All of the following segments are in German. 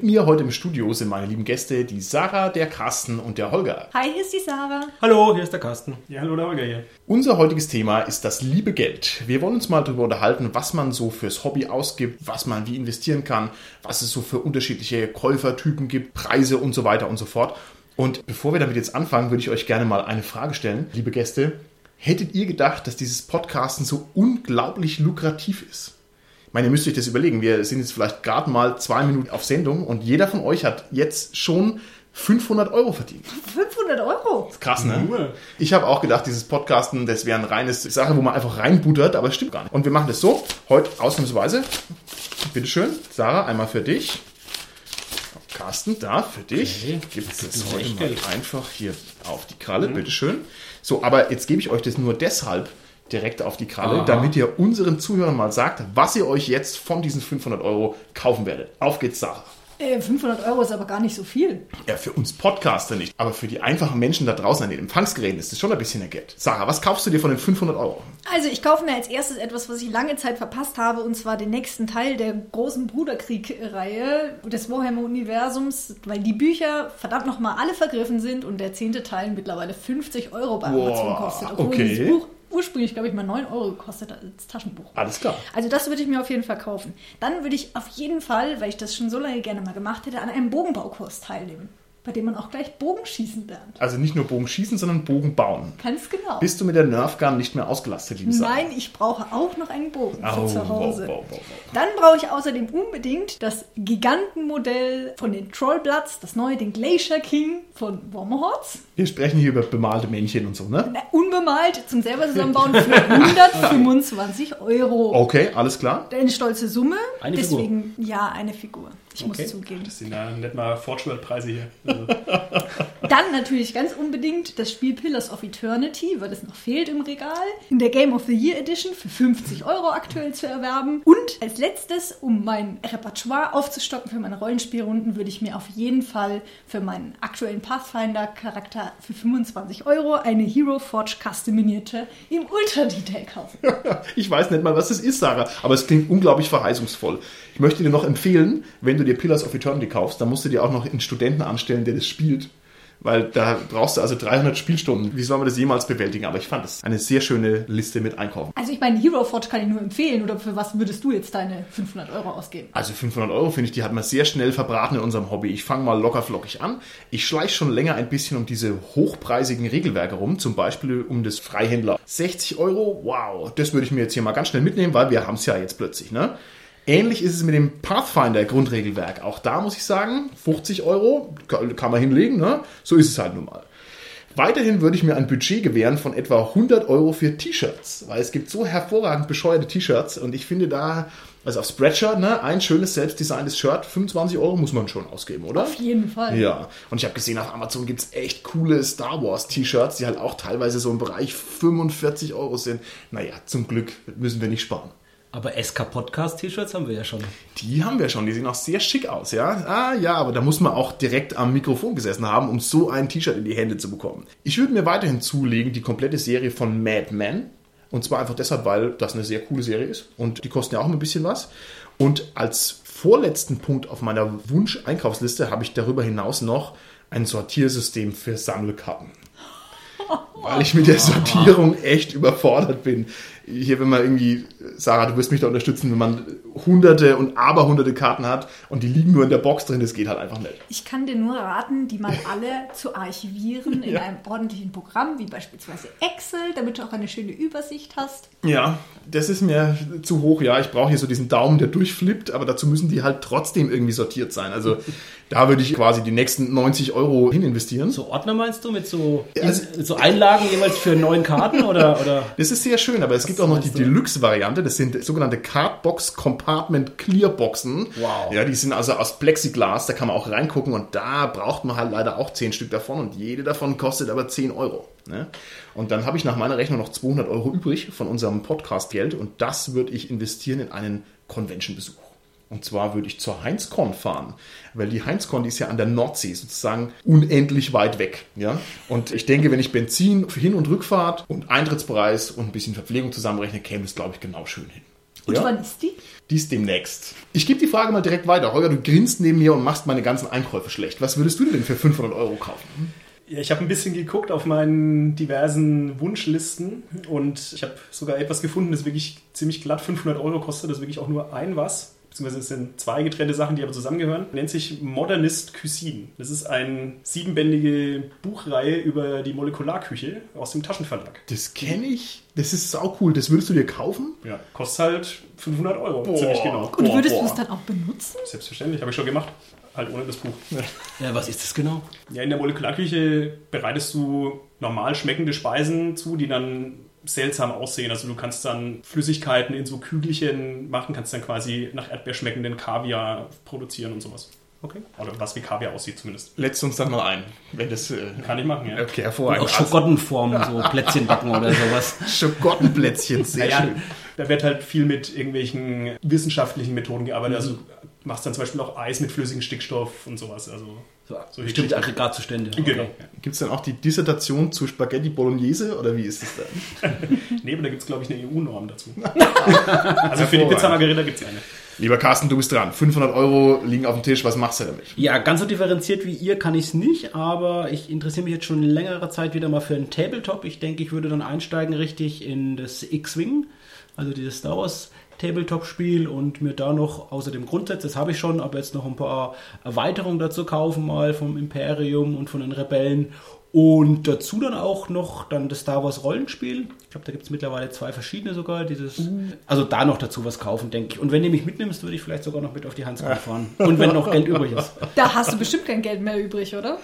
Mit mir heute im Studio sind meine lieben Gäste, die Sarah, der Carsten und der Holger. Hi, hier ist die Sarah. Hallo, hier ist der Carsten. Ja, hallo, der Holger hier. Unser heutiges Thema ist das liebe Geld. Wir wollen uns mal darüber unterhalten, was man so fürs Hobby ausgibt, was man wie investieren kann, was es so für unterschiedliche Käufertypen gibt, Preise und so weiter und so fort. Und bevor wir damit jetzt anfangen, würde ich euch gerne mal eine Frage stellen, liebe Gäste. Hättet ihr gedacht, dass dieses Podcasten so unglaublich lukrativ ist? Ich meine, ihr müsst euch das überlegen. Wir sind jetzt vielleicht gerade mal zwei Minuten auf Sendung und jeder von euch hat jetzt schon 500 Euro verdient. 500 Euro? Krass, ne? Ich habe auch gedacht, dieses Podcasten, das wäre ein reines Sache, wo man einfach reinbuttert, aber es stimmt gar nicht. Und wir machen das so, heute ausnahmsweise. Bitteschön, Sarah, einmal für dich. Carsten, da für dich. Okay, Gibt es das heute mal einfach hier auf die Kralle, bitteschön. So, aber jetzt gebe ich euch das nur deshalb direkt auf die Kralle, Aha. damit ihr unseren Zuhörern mal sagt, was ihr euch jetzt von diesen 500 Euro kaufen werdet. Auf geht's, Sarah. Äh, 500 Euro ist aber gar nicht so viel. Ja, für uns Podcaster nicht, aber für die einfachen Menschen da draußen an den Empfangsgeräten ist das schon ein bisschen mehr Geld. Sarah, was kaufst du dir von den 500 Euro? Also ich kaufe mir als erstes etwas, was ich lange Zeit verpasst habe, und zwar den nächsten Teil der großen Bruderkrieg-Reihe des Warhammer-Universums, weil die Bücher verdammt nochmal alle vergriffen sind und der zehnte Teil mittlerweile 50 Euro bei Amazon kostet. Obwohl okay. dieses Buch ursprünglich, glaube ich, mal 9 Euro gekostet als Taschenbuch. Alles klar. Also das würde ich mir auf jeden Fall kaufen. Dann würde ich auf jeden Fall, weil ich das schon so lange gerne mal gemacht hätte, an einem Bogenbaukurs teilnehmen, bei dem man auch gleich Bogenschießen lernt. Also nicht nur Bogen schießen, sondern Bogen bauen. Ganz genau. Bist du mit der Nerfgun nicht mehr ausgelastet, liebe Sarah? Nein, ich brauche auch noch einen Bogen für Au, zu Hause. wow, wow, wow, wow. Dann brauche ich außerdem unbedingt das Gigantenmodell von den Trollbloods, das neue, den Glacier King von Wormhorts. Wir sprechen hier über bemalte Männchen und so, ne? Na, Unbemalt zum selber zusammenbauen für 125 Euro. Okay, alles klar. Eine stolze Summe. Eine Deswegen, ja, eine Figur. Ich Okay. muss zugeben. Das sind ja nicht mal Fortschrittpreise hier. Also, Dann natürlich ganz unbedingt das Spiel Pillars of Eternity, weil es noch fehlt im Regal. In der Game of the Year Edition für 50 Euro aktuell zu erwerben. Und als letztes, um mein Repertoire aufzustocken für meine Rollenspielrunden, würde ich mir auf jeden Fall für meinen aktuellen Pathfinder-Charakter für 25 Euro eine Hero Forge Custom Miniature im Ultra Detail kaufen. Ich weiß nicht mal, was das ist, Sarah, aber es klingt unglaublich verheißungsvoll. Ich möchte dir noch empfehlen, wenn du dir Pillars of Eternity kaufst, dann musst du dir auch noch einen Studenten anstellen, der das spielt. Weil da brauchst du also 300 Spielstunden. Wie soll man das jemals bewältigen? Aber ich fand es eine sehr schöne Liste mit Einkaufen. Also ich meine, Hero Forge kann ich nur empfehlen. Oder für was würdest du jetzt deine 500 Euro ausgeben? Also 500 Euro finde ich, die hat man sehr schnell verbraten in unserem Hobby. Ich fange mal locker flockig an. Ich schleiche schon länger ein bisschen um diese hochpreisigen Regelwerke rum, zum Beispiel um das Freihändler. 60 Euro, wow, das würde ich mir jetzt hier mal ganz schnell mitnehmen, weil wir haben es ja jetzt plötzlich, ne? Ähnlich ist es mit dem Pathfinder Grundregelwerk. Auch da muss ich sagen, 50 Euro kann man hinlegen, ne? So ist es halt nun mal. Weiterhin würde ich mir ein Budget gewähren von etwa 100 Euro für T-Shirts, weil es gibt so hervorragend bescheuerte T-Shirts und ich finde da, also auf Spreadshirt, ne, ein schönes selbstdesigntes Shirt, 25 Euro muss man schon ausgeben, oder? Auf jeden Fall. Ja, und ich habe gesehen, auf Amazon gibt's echt coole Star Wars T-Shirts, die halt auch teilweise so im Bereich 45 Euro sind. Naja, zum Glück müssen wir nicht sparen. Aber SK Podcast T-Shirts haben wir ja schon. Die haben wir schon, die sehen auch sehr schick aus, ja. Ah ja, aber da muss man auch direkt am Mikrofon gesessen haben, um so ein T-Shirt in die Hände zu bekommen. Ich würde mir weiterhin zulegen die komplette Serie von Mad Men. Und zwar einfach deshalb, weil das eine sehr coole Serie ist. Und die kosten ja auch ein bisschen was. Und als vorletzten Punkt auf meiner Wunsch-Einkaufsliste habe ich darüber hinaus noch ein Sortiersystem für Sammelkarten. Weil ich mit der Sortierung echt überfordert bin. Hier, wenn man irgendwie, Sarah, du wirst mich da unterstützen, wenn man hunderte und aberhunderte Karten hat und die liegen nur in der Box drin, das geht halt einfach nicht. Ich kann dir nur raten, die mal alle zu archivieren in Ja. einem ordentlichen Programm, wie beispielsweise Excel, damit du auch eine schöne Übersicht hast. Ja, das ist mir zu hoch. Ja, ich brauche hier so diesen Daumen, der durchflippt, aber dazu müssen die halt trotzdem irgendwie sortiert sein. Also da würde ich quasi die nächsten 90 Euro hin investieren. So Ordner meinst du mit so, Also- so Einlagen jeweils für neun Karten oder, oder? Das ist sehr schön, aber es gibt auch noch die? Deluxe-Variante. Das sind sogenannte Cardbox Compartment Clearboxen. Wow. Ja, die sind also aus Plexiglas, da kann man auch reingucken und da braucht man halt leider auch 10 Stück davon und jede davon kostet aber 10 Euro. Ne? Und dann habe ich nach meiner Rechnung noch 200 Euro übrig von unserem Podcast-Geld und das würde ich investieren in einen Convention-Besuch. Und zwar würde ich zur Heinzcon fahren, weil die Heinzcon, die ist ja an der Nordsee sozusagen unendlich weit weg. Ja? Und ich denke, wenn ich Benzin für Hin- und Rückfahrt und Eintrittspreis und ein bisschen Verpflegung zusammenrechne, käme es, glaube ich, genau schön hin. Und Ja? wann ist die? Dies demnächst. Ich gebe die Frage mal direkt weiter. Holger, du grinst neben mir und machst meine ganzen Einkäufe schlecht. Was würdest du denn für 500 Euro kaufen? Ja, ich habe ein bisschen geguckt auf meinen diversen Wunschlisten und ich habe sogar etwas gefunden, das wirklich ziemlich glatt 500 Euro kostet. Das ist wirklich auch nur ein was. Beziehungsweise es sind zwei getrennte Sachen, die aber zusammengehören. Nennt sich Modernist Cuisine. Das ist eine siebenbändige Buchreihe über die Molekularküche aus dem Taschenverlag. Das kenne ich. Das ist sau cool. Das würdest du dir kaufen? Ja, kostet halt 500 Euro. Ziemlich genau. Und Boah, würdest boah. du es dann auch benutzen? Selbstverständlich, habe ich schon gemacht. Halt ohne das Buch. Ja, was ist das genau? Ja, in der Molekularküche bereitest du normal schmeckende Speisen zu, die dann seltsam aussehen. Also du kannst dann Flüssigkeiten in so Kügelchen machen, kannst dann quasi nach Erdbeer schmeckenden Kaviar produzieren und sowas. Okay. Oder was wie Kaviar aussieht zumindest. Letzt uns dann mal ein, wenn das. Äh, Kann ich machen, ja. okay, hervorragend. Auch Schokottenform, so Plätzchen backen oder sowas. Schokottenplätzchen, sehr Naja, schön. da wird halt viel mit irgendwelchen wissenschaftlichen Methoden gearbeitet. Also du machst dann zum Beispiel auch Eis mit flüssigem Stickstoff und sowas. Also So, So bestimmte. Aggregatzustände. Genau. Gibt es dann auch die Dissertation zu Spaghetti Bolognese oder wie ist das dann? Nee, aber da gibt es, glaube ich, eine EU-Norm dazu. also für die Pizza Margarita gibt es eine. Lieber Carsten, du bist dran. 500 Euro liegen auf dem Tisch. Was machst du damit? Ja, ganz so differenziert wie ihr kann ich es nicht, aber ich interessiere mich jetzt schon längere Zeit wieder mal für einen Tabletop. Ich denke, ich würde dann einsteigen richtig in das X-Wing, also dieses Star Wars Tabletop-Spiel und mir da noch außer dem Grundsatz, das habe ich schon, aber jetzt noch ein paar Erweiterungen dazu kaufen, mal vom Imperium und von den Rebellen. Und dazu dann auch noch dann das Star Wars Rollenspiel. Ich glaube, da gibt es mittlerweile zwei verschiedene sogar. Dieses, Also da noch dazu was kaufen, denke ich. Und wenn du mich mitnimmst, würde ich vielleicht sogar noch mit auf die Handscon fahren. Und wenn noch Geld übrig ist. Da hast du bestimmt kein Geld mehr übrig, oder?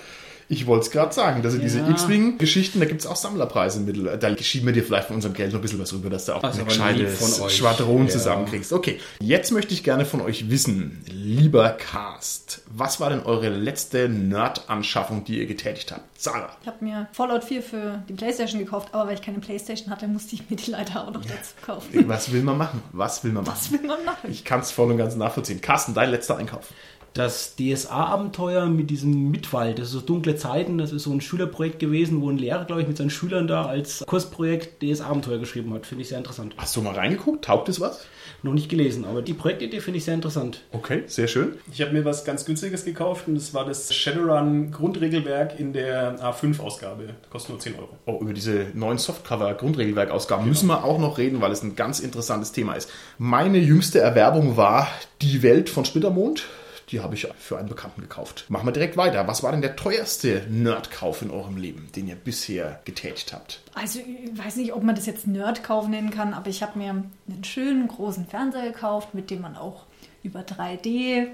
Ich wollte es gerade sagen, dass diese Ja. X-Wing-Geschichten, da gibt es auch Sammlerpreise im Mittel. Da schieben wir dir vielleicht von unserem Geld noch ein bisschen was rüber, dass du auch Das ist ein aber lieb gescheites von euch. Schwadron Ja. zusammenkriegst. Okay, jetzt möchte ich gerne von euch wissen, lieber Cast, was war denn eure letzte Nerd-Anschaffung, die ihr getätigt habt? Sarah. Ich habe mir Fallout 4 für die Playstation gekauft, aber weil ich keine Playstation hatte, musste ich mir die leider auch noch dazu kaufen. Was will man machen? Was will man machen? Was will man machen? Ich kann es voll und ganz nachvollziehen. Carsten, dein letzter Einkauf. Das DSA-Abenteuer mit diesem Mitwald, das ist so dunkle Zeiten, das ist so ein Schülerprojekt gewesen, wo ein Lehrer, glaube ich, mit seinen Schülern da als Kursprojekt DSA-Abenteuer geschrieben hat. Finde ich sehr interessant. Hast du mal reingeguckt? Taugt es was? Noch nicht gelesen, aber die Projektidee finde ich sehr interessant. Okay, sehr schön. Ich habe mir was ganz Günstiges gekauft und das war das Shadowrun Grundregelwerk in der A5-Ausgabe. Kostet nur 10 Euro. Oh, über diese neuen Softcover-Grundregelwerkausgaben müssen wir auch noch reden, weil es ein ganz interessantes Thema ist. Meine jüngste Erwerbung war Die Welt von Splittermond. Die habe ich für einen Bekannten gekauft. Machen wir direkt weiter. Was war denn der teuerste Nerdkauf in eurem Leben, den ihr bisher getätigt habt? Also ich weiß nicht, ob man das jetzt Nerdkauf nennen kann, aber ich habe mir einen schönen großen Fernseher gekauft, mit dem man auch über 3D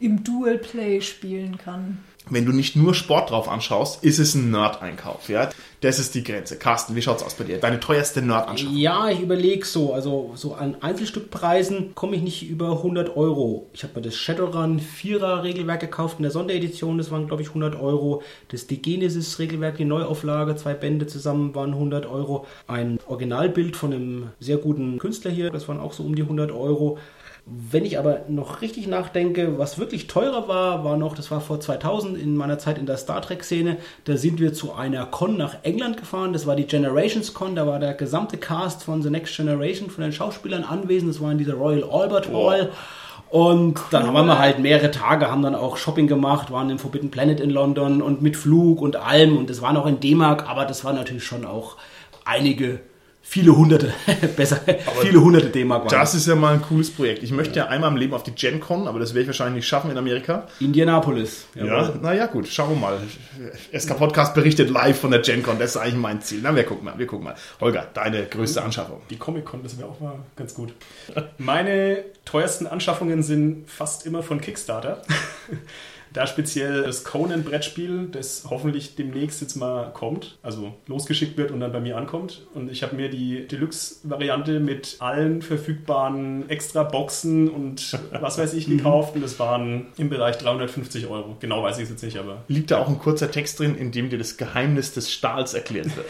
im Dual Play spielen kann. Wenn du nicht nur Sport drauf anschaust, ist es ein Nerd-Einkauf. Ja? Das ist die Grenze. Carsten, wie schaut's aus bei dir? Deine teuerste Nerd-Anschaffung? Ja, ich überlege so, also so an Einzelstückpreisen komme ich nicht über 100 Euro. Ich habe mir das Shadowrun 4er Regelwerk gekauft in der Sonderedition, das waren glaube ich 100 Euro. Das The Genesis Regelwerk, die Neuauflage, zwei Bände zusammen waren 100 Euro. Ein Originalbild von einem sehr guten Künstler hier, das waren auch so um die 100 Euro. Wenn ich aber noch richtig nachdenke, was wirklich teurer war, war noch, das war vor 2000 in meiner Zeit in der Star Trek-Szene, da sind wir zu einer Con nach England gefahren, das war die Generations Con, da war der gesamte Cast von The Next Generation, von den Schauspielern anwesend, das war in dieser Royal Albert Hall. Und dann waren wir halt mehrere Tage, haben dann auch Shopping gemacht, waren im Forbidden Planet in London und mit Flug und allem. Und das war noch in D-Mark, aber das war natürlich schon auch einige, viele hunderte, besser, viele hunderte D-Mark waren. Das ist ja mal ein cooles Projekt. Ich möchte ja einmal im Leben auf die GenCon, aber das werde ich wahrscheinlich nicht schaffen in Amerika. Indianapolis. Ja, naja, gut, schauen wir mal. SK Podcast berichtet live von der GenCon, das ist eigentlich mein Ziel. Na, wir gucken mal, wir gucken mal. Holger, deine größte Anschaffung. Die Comic-Con, das wäre auch mal ganz gut. Meine teuersten Anschaffungen sind fast immer von Kickstarter. Da speziell das Conan-Brettspiel, das hoffentlich demnächst jetzt mal kommt, also losgeschickt wird und dann bei mir ankommt. Und ich habe mir die Deluxe-Variante mit allen verfügbaren Extra-Boxen und was weiß ich gekauft. Und das waren im Bereich 350 Euro. Genau weiß ich es jetzt nicht, aber Liegt da auch ein kurzer Text drin, in dem dir das Geheimnis des Stahls erklärt wird.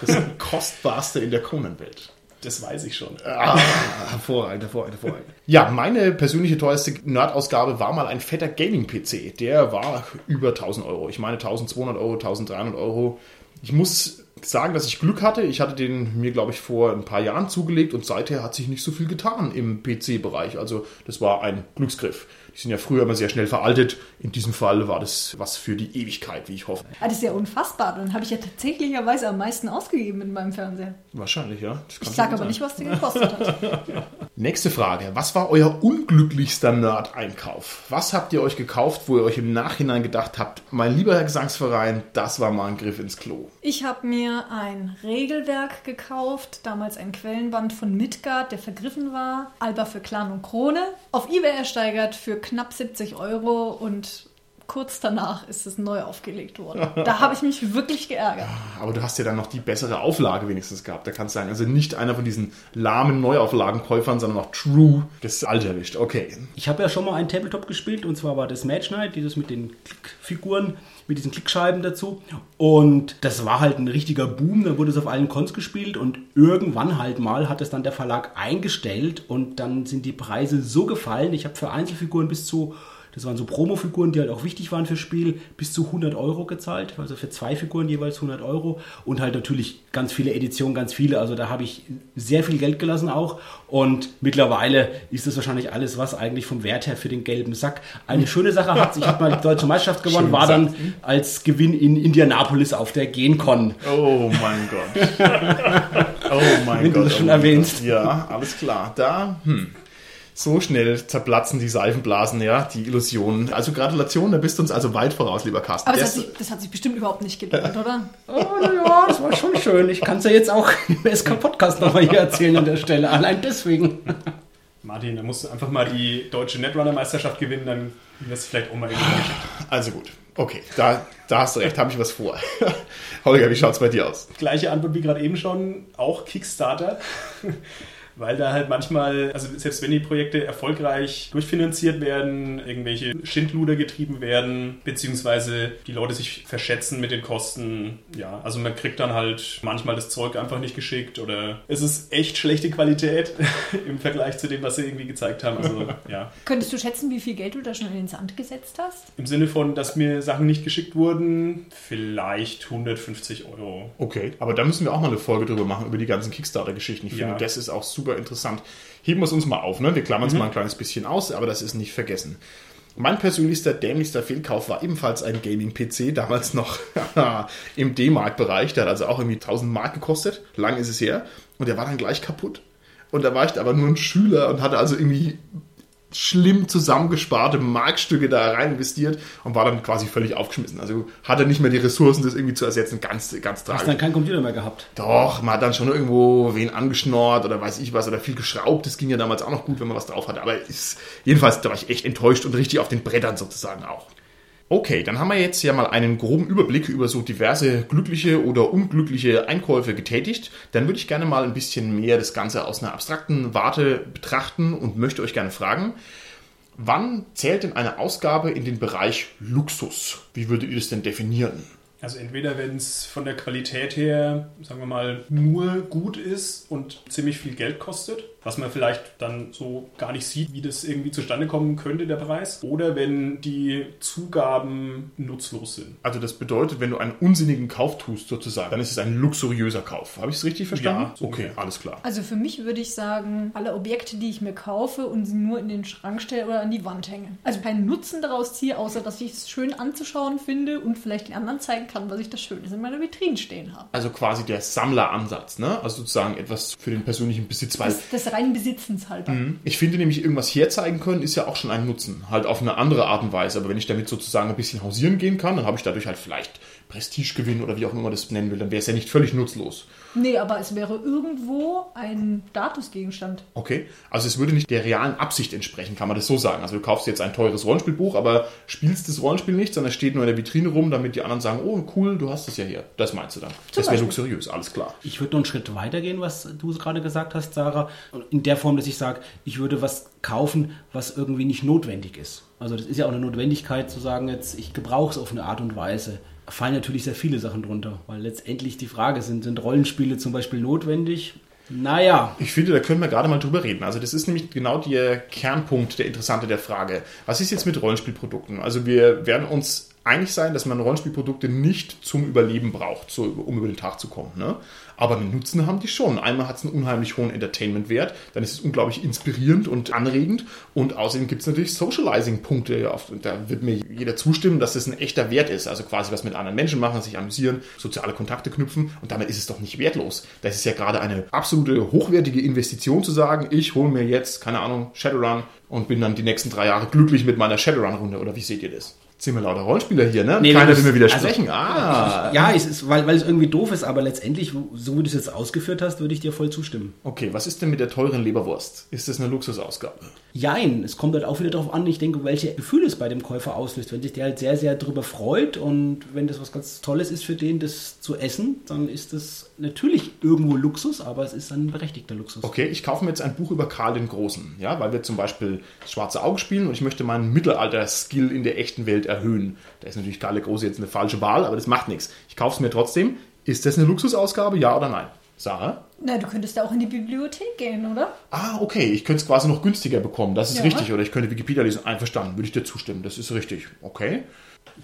Das kostbarste in der Conan-Welt. Das weiß ich schon. Ah, hervorragend, hervorragend, hervorragend. Ja, meine persönliche teuerste Nerd-Ausgabe war mal ein fetter Gaming-PC. Der war über 1000 Euro. Ich meine 1200 Euro, 1300 Euro. Ich muss sagen, dass ich Glück hatte. Ich hatte den mir, glaube ich, vor ein paar Jahren zugelegt und seither hat sich nicht so viel getan im PC-Bereich. Also das war ein Glücksgriff. Die sind ja früher immer sehr schnell veraltet. In diesem Fall war das was für die Ewigkeit, wie ich hoffe. Ah, das ist ja unfassbar. Dann habe ich ja tatsächlicherweise am meisten ausgegeben mit meinem Fernseher. Wahrscheinlich, ja. Ich sage aber sein. nicht, was der gekostet hat. Nächste Frage. Was war euer unglücklichster Nerd-Einkauf? Was habt ihr euch gekauft, wo ihr euch im Nachhinein gedacht habt, mein lieber Herr Gesangsverein, das war mal ein Griff ins Klo? Ich habe mir ein Regelwerk gekauft, damals ein Quellenband von Midgard, der vergriffen war. Alba für Clan und Krone. Auf Ebay ersteigert für knapp 70 Euro und kurz danach ist es neu aufgelegt worden. Da habe ich mich wirklich geärgert. Aber du hast ja dann noch die bessere Auflage wenigstens gehabt. Da kannst du sagen, also nicht einer von diesen lahmen Neuauflagenkäufern, sondern noch True das Alte erwischt. Okay. Ich habe ja schon mal ein Tabletop gespielt und zwar war das Match Night, dieses mit den Klickfiguren, mit diesen Klickscheiben dazu. Und das war halt ein richtiger Boom, da wurde es auf allen Cons gespielt und irgendwann halt mal hat es dann der Verlag eingestellt und dann sind die Preise so gefallen. Ich habe für Einzelfiguren bis zu das waren so Promo-Figuren, die halt auch wichtig waren fürs Spiel, bis zu 100 Euro gezahlt. Also für zwei Figuren jeweils 100 Euro. Und halt natürlich ganz viele Editionen, ganz viele. Also da habe ich sehr viel Geld gelassen auch. Und mittlerweile ist das wahrscheinlich alles, was eigentlich vom Wert her für den gelben Sack. Eine schöne Sache hat, ich habe mal die deutsche Meisterschaft gewonnen, Schön war dann gesagt. als Gewinn in Indianapolis auf der GenCon. Oh mein Gott. Oh mein Wenn du Gott. das schon oh mein erwähnst. Gott. Ja, alles klar. Da, hm. So schnell zerplatzen die Seifenblasen, ja, die Illusionen. Also Gratulation, da bist du uns also weit voraus, lieber Carsten. Aber das Der hat, sich, das hat sich bestimmt überhaupt nicht gelohnt, oder? Oh, naja, das war schon schön. Ich kann es ja jetzt auch im SK-Podcast nochmal hier erzählen an der Stelle. Allein deswegen. Martin, da musst du einfach mal die deutsche Netrunner-Meisterschaft gewinnen, dann wirst du vielleicht auch mal irgendwie geschickt. Also gut. Okay, da, da hast du recht, habe ich was vor. Holger, wie schaut's bei dir aus? Gleiche Antwort wie gerade eben schon, auch Kickstarter. Weil da halt manchmal, also selbst wenn die Projekte erfolgreich durchfinanziert werden, irgendwelche Schindluder getrieben werden, beziehungsweise die Leute sich verschätzen mit den Kosten, ja, also man kriegt dann halt manchmal das Zeug einfach nicht geschickt oder es ist echt schlechte Qualität im Vergleich zu dem, was sie irgendwie gezeigt haben. Also ja, Könntest du schätzen, wie viel Geld du da schon in den Sand gesetzt hast? im Sinne von, dass mir Sachen nicht geschickt wurden, vielleicht 150 Euro. Okay, aber da müssen wir auch mal eine Folge drüber machen, über die ganzen Kickstarter-Geschichten. Ich Ja. finde, das ist auch super interessant. Heben wir es uns mal auf, ne? Wir klammern es mal ein kleines bisschen aus, aber das ist nicht vergessen. Mein persönlichster, dämlichster Fehlkauf war ebenfalls ein Gaming-PC, damals noch im D-Mark-Bereich. Der hat also auch irgendwie 1000 Mark gekostet. Lang ist es her. Und der war dann gleich kaputt. Und da war ich aber nur ein Schüler und hatte also irgendwie schlimm zusammengesparte Markstücke da rein investiert und war dann quasi völlig aufgeschmissen. Also hatte nicht mehr die Ressourcen, das irgendwie zu ersetzen. Ganz, ganz Hast tragisch. dann keinen Computer mehr gehabt. Doch, man hat dann schon irgendwo wen angeschnort oder weiß ich was oder viel geschraubt. Das ging ja damals auch noch gut, wenn man was drauf hatte. Aber ist, jedenfalls, da war ich echt enttäuscht und richtig auf den Brettern sozusagen auch. Okay, dann haben wir jetzt ja mal einen groben Überblick über so diverse glückliche oder unglückliche Einkäufe getätigt. Dann würde ich gerne mal ein bisschen mehr das Ganze aus einer abstrakten Warte betrachten und möchte euch gerne fragen, wann zählt denn eine Ausgabe in den Bereich Luxus? Wie würdet ihr das denn definieren? Also entweder wenn es von der Qualität her, sagen wir mal, nur gut ist und ziemlich viel Geld kostet, was man vielleicht dann so gar nicht sieht, wie das irgendwie zustande kommen könnte, der Preis. Oder wenn die Zugaben nutzlos sind. Also das bedeutet, wenn du einen unsinnigen Kauf tust sozusagen, dann ist es ein luxuriöser Kauf. Habe ich es richtig verstanden? Ja, so okay, ungefähr. alles klar. Also für mich würde ich sagen, alle Objekte, die ich mir kaufe und sie nur in den Schrank stelle oder an die Wand hänge. Also keinen Nutzen daraus ziehe, außer dass ich es schön anzuschauen finde und vielleicht den anderen zeigen kann, was ich da Schönes in meiner Vitrine stehen habe. Also quasi der Sammleransatz, ne? Also sozusagen etwas für den persönlichen Besitz, weil Das, das rein Besitzens halber. ich finde nämlich irgendwas herzeigen können ist ja auch schon ein Nutzen, halt auf eine andere Art und Weise. Aber wenn ich damit sozusagen ein bisschen hausieren gehen kann, dann habe ich dadurch halt vielleicht Prestigegewinn oder wie auch immer man das nennen will, dann wäre es ja nicht völlig nutzlos. Nee, aber es wäre irgendwo ein Statusgegenstand. Okay, also es würde nicht der realen Absicht entsprechen, kann man das so sagen. Also du kaufst jetzt ein teures Rollenspielbuch, aber spielst das Rollenspiel nicht, sondern es steht nur in der Vitrine rum, damit die anderen sagen, oh cool, du hast es ja hier. Das meinst du dann. das wäre luxuriös, alles klar. Ich würde noch einen Schritt weiter gehen, was du gerade gesagt hast, Sarah. In der Form, dass ich sage, ich würde was kaufen, was irgendwie nicht notwendig ist. Also das ist ja auch eine Notwendigkeit zu sagen, jetzt ich gebrauche es auf eine Art und Weise. Fallen natürlich sehr viele Sachen drunter, weil letztendlich die Frage sind, sind Rollenspiele zum Beispiel notwendig? Naja, Ich finde, da können wir gerade mal drüber reden. Also das ist nämlich genau der Kernpunkt, der interessante der Frage. Was ist jetzt mit Rollenspielprodukten? Also wir werden uns einig sein, dass man Rollenspielprodukte nicht zum Überleben braucht, so, um über den Tag zu kommen. Ne? Aber einen Nutzen haben die schon. Einmal hat es einen unheimlich hohen Entertainment-Wert, dann ist es unglaublich inspirierend und anregend und außerdem gibt es natürlich Socializing-Punkte. Da wird mir jeder zustimmen, dass das ein echter Wert ist. Also quasi was mit anderen Menschen machen, sich amüsieren, soziale Kontakte knüpfen und damit ist es doch nicht wertlos. Das ist ja gerade eine absolute hochwertige Investition zu sagen, ich hole mir jetzt, keine Ahnung, Shadowrun und bin dann die nächsten drei Jahre glücklich mit meiner Shadowrun-Runde. Oder wie seht ihr das? Wir lauter Rollenspieler hier, ne? Nee, Keiner will mir widersprechen. also- ah, ja, es ist, weil, weil es irgendwie doof ist, aber letztendlich, so wie du es jetzt ausgeführt hast, würde ich dir voll zustimmen. okay. Was ist denn mit der teuren Leberwurst? Ist das eine Luxusausgabe? Jein, es kommt halt auch wieder darauf an, ich denke, welche Gefühle es bei dem Käufer auslöst. Wenn sich der halt sehr, sehr drüber freut und wenn das was ganz Tolles ist für den, das zu essen, dann ist das natürlich irgendwo Luxus, aber es ist ein berechtigter Luxus. Okay, ich kaufe mir jetzt ein Buch über Karl den Großen, ja, weil wir zum Beispiel das Schwarze Auge spielen und ich möchte meinen Mittelalter-Skill in der echten Welt erhöhen. Da ist natürlich Karl der Große jetzt eine falsche Wahl, aber das macht nichts. Ich kaufe es mir trotzdem. Ist das eine Luxusausgabe, ja oder nein? Sarah? Na, du könntest da auch in die Bibliothek gehen, oder? Ah, okay, ich könnte es quasi noch günstiger bekommen. Das ist Ja. richtig. Oder ich könnte Wikipedia lesen. Einverstanden, würde ich dir zustimmen. Das ist richtig. Okay.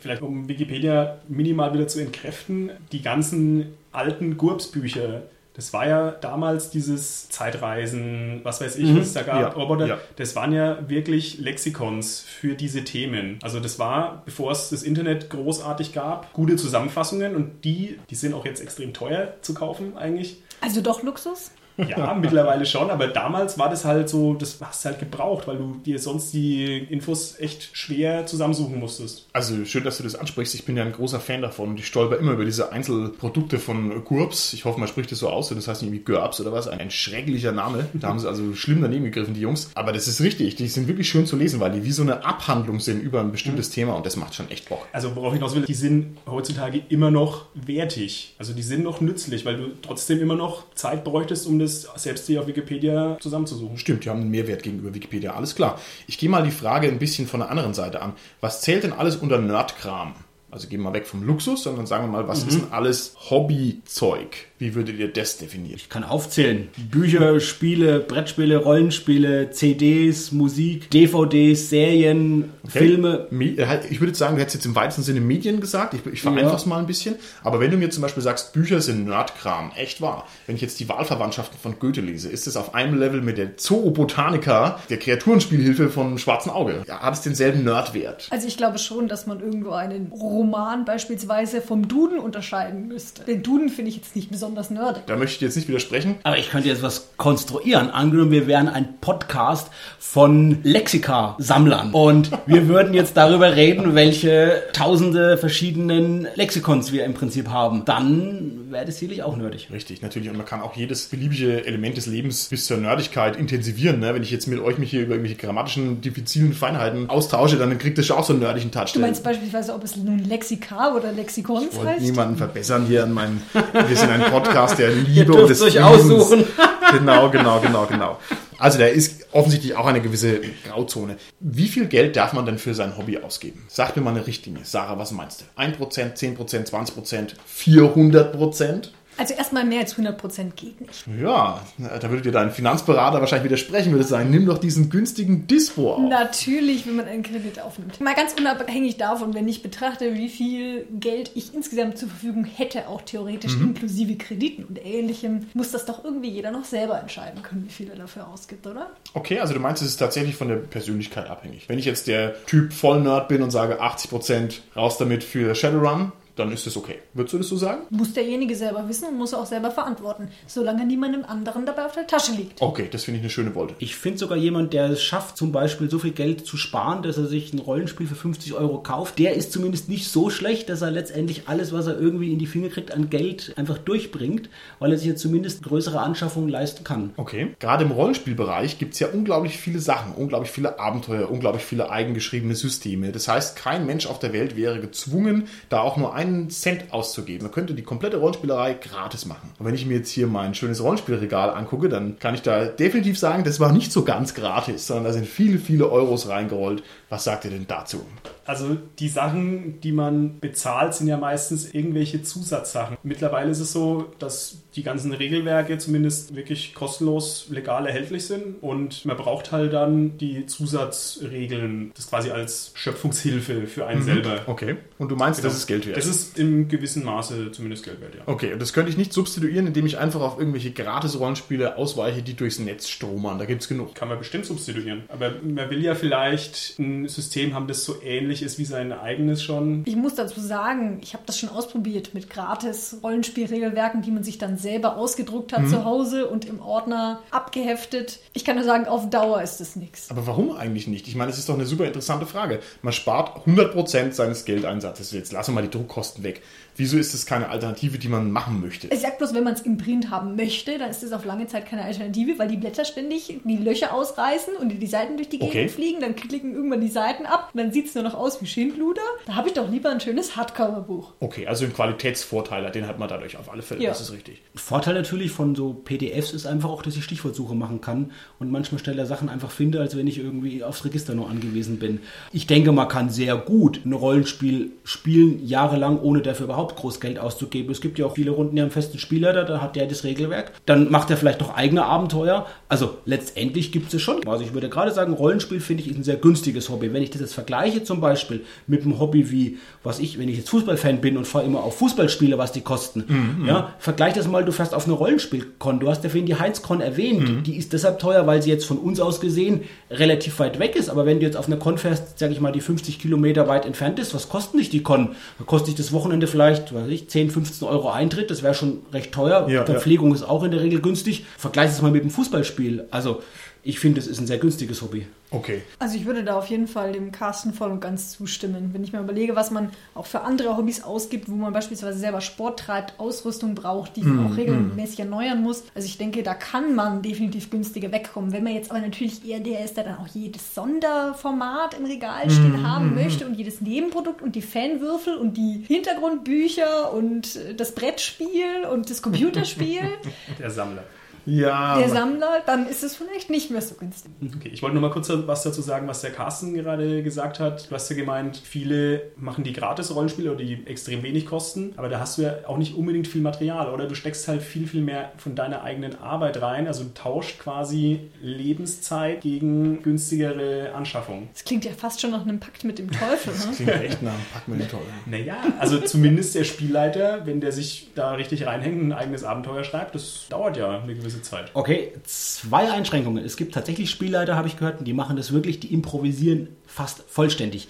Vielleicht um Wikipedia minimal wieder zu entkräften, die ganzen alten GURPS-Bücher, das war ja damals dieses Zeitreisen, was weiß ich, was es da gab, Ja, Roboter, ja. das waren ja wirklich Lexikons für diese Themen. Also das war, bevor es das Internet großartig gab, gute Zusammenfassungen und die, die sind auch jetzt extrem teuer zu kaufen eigentlich. Also doch Luxus? Ja, mittlerweile schon, aber damals war das halt so, das hast du halt gebraucht, weil du dir sonst die Infos echt schwer zusammensuchen musstest. Also schön, dass du das ansprichst. Ich bin ja ein großer Fan davon und ich stolper immer über diese Einzelprodukte von GURPS. Ich hoffe, man spricht das so aus. Das heißt irgendwie GURPS oder was. Ein, schrecklicher Name. Da haben sie also schlimm daneben gegriffen, die Jungs. Aber das ist richtig. Die sind wirklich schön zu lesen, weil die wie so eine Abhandlung sind über ein bestimmtes Thema und das macht schon echt Bock. Also worauf ich hinaus will, die sind heutzutage immer noch wertig. Also die sind noch nützlich, weil du trotzdem immer noch Zeit bräuchtest, um das selbst dir auf Wikipedia zusammenzusuchen. Stimmt, die haben einen Mehrwert gegenüber Wikipedia. Alles klar. Ich gehe mal die Frage ein bisschen von der anderen Seite an. Was zählt denn alles unter Nerdkram? Also gehen wir mal weg vom Luxus, sondern sagen wir mal, was ist denn alles Hobbyzeug? Wie würdet ihr das definieren? Ich kann aufzählen. Bücher, Spiele, Brettspiele, Rollenspiele, CDs, Musik, DVDs, Serien, Filme. Me- äh, halt, Ich würde sagen, du hättest jetzt im weitesten Sinne Medien gesagt. Ich, ich vereinfache es mal ein bisschen. Aber wenn du mir zum Beispiel sagst, Bücher sind Nerdkram, echt wahr. Wenn ich jetzt die Wahlverwandtschaften von Goethe lese, ist es auf einem Level mit der Zoobotanica, der Kreaturenspielhilfe von Schwarzen Auge. Ja, hat es denselben Nerdwert? Also ich glaube schon, dass man irgendwo einen Roman beispielsweise vom Duden unterscheiden müsste. Den Duden finde ich jetzt nicht besonders nerdig. Da möchte ich jetzt nicht widersprechen. Aber ich könnte jetzt was konstruieren. Angenommen, wir wären ein Podcast von Lexika-Sammlern. Und wir würden jetzt darüber reden, welche tausende verschiedenen Lexikons wir im Prinzip haben. Dann wäre das sicherlich auch nerdig. Richtig, natürlich. Und man kann auch jedes beliebige Element des Lebens bis zur Nerdigkeit intensivieren. Ne? Wenn ich jetzt mit euch mich hier über irgendwelche grammatischen, diffizilen Feinheiten austausche, dann kriegt das schon auch so einen nerdigen Touch. Du meinst beispielsweise, ob es nun Lexika oder Lexikons Ich heißt? niemanden verbessern hier an meinem. Wir sind ein Podcast der Liebe und des euch Friedens. aussuchen. Genau, genau, genau, genau. Also da ist offensichtlich auch eine gewisse Grauzone. Wie viel Geld darf man denn für sein Hobby ausgeben? Sag mir mal eine Richtlinie. Sarah, was meinst du? 1%, 10%, 20%, 400%? Also erstmal mehr als 100% geht nicht. Ja, da würde dir dein Finanzberater wahrscheinlich widersprechen, würde sagen, nimm doch diesen günstigen Dispo auf. Natürlich, wenn man einen Kredit aufnimmt. Mal ganz unabhängig davon, wenn ich betrachte, wie viel Geld ich insgesamt zur Verfügung hätte, auch theoretisch Mhm. inklusive Krediten und ähnlichem, muss das doch irgendwie jeder noch selber entscheiden können, wie viel er dafür ausgibt, oder? Okay, also du meinst, es ist tatsächlich von der Persönlichkeit abhängig. Wenn ich jetzt der Typ voll Nerd bin und sage 80% raus damit für Shadowrun, dann ist das okay. Würdest du das so sagen? Muss derjenige selber wissen und muss er auch selber verantworten, solange niemandem anderen dabei auf der Tasche liegt. Okay, das finde ich eine schöne Wolte. Ich finde sogar jemand, der es schafft, zum Beispiel so viel Geld zu sparen, dass er sich ein Rollenspiel für 50 Euro kauft, der ist zumindest nicht so schlecht, dass er letztendlich alles, was er irgendwie in die Finger kriegt an Geld, einfach durchbringt, weil er sich jetzt zumindest größere Anschaffungen leisten kann. Okay. Gerade im Rollenspielbereich gibt es ja unglaublich viele Sachen, unglaublich viele Abenteuer, unglaublich viele eigengeschriebene Systeme. Das heißt, kein Mensch auf der Welt wäre gezwungen, da auch nur einen Cent auszugeben. Man könnte die komplette Rollenspielerei gratis machen. Und wenn ich mir jetzt hier mein schönes Rollenspielregal angucke, dann kann ich da definitiv sagen, das war nicht so ganz gratis, sondern da sind viele, viele Euros reingerollt. Was sagt ihr denn dazu? Also die Sachen, die man bezahlt, sind ja meistens irgendwelche Zusatzsachen. Mittlerweile ist es so, dass die ganzen Regelwerke zumindest wirklich kostenlos legal erhältlich sind und man braucht halt dann die Zusatzregeln, das quasi als Schöpfungshilfe für einen selber. Okay. Und du meinst, Genau. das ist Geld wert? Das ist im gewissen Maße zumindest Geld wert, ja. Okay, und das könnte ich nicht substituieren, indem ich einfach auf irgendwelche Gratis-Rollenspiele ausweiche, die durchs Netz stromern. Da gibt es genug. Kann man bestimmt substituieren. Aber man will ja vielleicht ein System haben, das so ähnlich ist wie sein eigenes schon. Ich muss dazu sagen, ich habe das schon ausprobiert mit gratis Rollenspielregelwerken, die man sich dann selber ausgedruckt hat zu Hause und im Ordner abgeheftet. Ich kann nur sagen, auf Dauer ist es nichts. Aber warum eigentlich nicht? Ich meine, es ist doch eine super interessante Frage. Man spart 100% seines Geldeinsatzes. Jetzt lassen wir mal die Druckkosten weg. Wieso ist das keine Alternative, die man machen möchte? Ich sag bloß, wenn man es im Print haben möchte, dann ist es auf lange Zeit keine Alternative, weil die Blätter ständig die Löcher ausreißen und die Seiten durch die Gegend Okay. fliegen. Dann klicken irgendwann die Seiten ab und dann sieht es nur noch aus wie Schindluder. Da habe ich doch lieber ein schönes Hardcover-Buch. Okay, also ein Qualitätsvorteil, den hat man dadurch auf alle Fälle. Ja. Das ist richtig. Vorteil natürlich von so PDFs ist einfach auch, dass ich Stichwortsuche machen kann und manchmal schneller Sachen einfach finde, als wenn ich irgendwie aufs Register nur angewiesen bin. Ich denke, man kann sehr gut ein Rollenspiel spielen, jahrelang, ohne dafür überhaupt groß Geld auszugeben. Es gibt ja auch viele Runden, die haben festen Spieler, da, da hat der das Regelwerk. Dann macht er vielleicht noch eigene Abenteuer. Also letztendlich gibt es schon. Also ich würde gerade sagen, Rollenspiel finde ich ist ein sehr günstiges Hobby. Wenn ich das jetzt vergleiche zum Beispiel mit einem Hobby wie, was ich, wenn ich jetzt Fußballfan bin und fahre immer auf Fußballspiele, was die kosten. Ja, vergleich das mal, du fährst auf eine Rollenspielcon. Du hast ja vorhin die Heinz-Con erwähnt. Die ist deshalb teuer, weil sie jetzt von uns aus gesehen relativ weit weg ist. Aber wenn du jetzt auf eine Con fährst, sage ich mal, die 50 Kilometer weit entfernt ist, was kostet nicht die Con? Da kostet dich das Wochenende vielleicht, weiß ich, 10, 15 Euro Eintritt. Das wäre schon recht teuer. Ja, Verpflegung ist auch in der Regel günstig. Vergleich es mal mit dem Fußballspiel. Also ich finde, es ist ein sehr günstiges Hobby. Okay. Also ich würde da auf jeden Fall dem Carsten voll und ganz zustimmen. Wenn ich mir überlege, was man auch für andere Hobbys ausgibt, wo man beispielsweise selber Sport treibt, Ausrüstung braucht, die man auch regelmäßig erneuern muss. Also ich denke, da kann man definitiv günstiger wegkommen. Wenn man jetzt aber natürlich eher der ist, der dann auch jedes Sonderformat im Regal stehen haben möchte und jedes Nebenprodukt und die Fanwürfel und die Hintergrundbücher und das Brettspiel und das Computerspiel, Der Sammler. Ja, der Sammler, dann ist es vielleicht nicht mehr so günstig. Okay, ich wollte nur mal kurz was dazu sagen, was der Carsten gerade gesagt hat. Du hast ja gemeint, viele machen die gratis Rollenspiele oder die extrem wenig kosten, aber da hast du ja auch nicht unbedingt viel Material, oder? Du steckst halt viel, viel mehr von deiner eigenen Arbeit rein, also du tauscht quasi Lebenszeit gegen günstigere Anschaffung. Das klingt ja fast schon nach einem Pakt mit dem Teufel. Ne? Klingt echt nach einem Packmonitor. Naja, also zumindest der Spielleiter, wenn der sich da richtig reinhängt, ein eigenes Abenteuer schreibt, das dauert ja eine gewisse Zeit. Okay, zwei Einschränkungen. Es gibt tatsächlich Spielleiter, habe ich gehört, und die machen das wirklich, die improvisieren fast vollständig.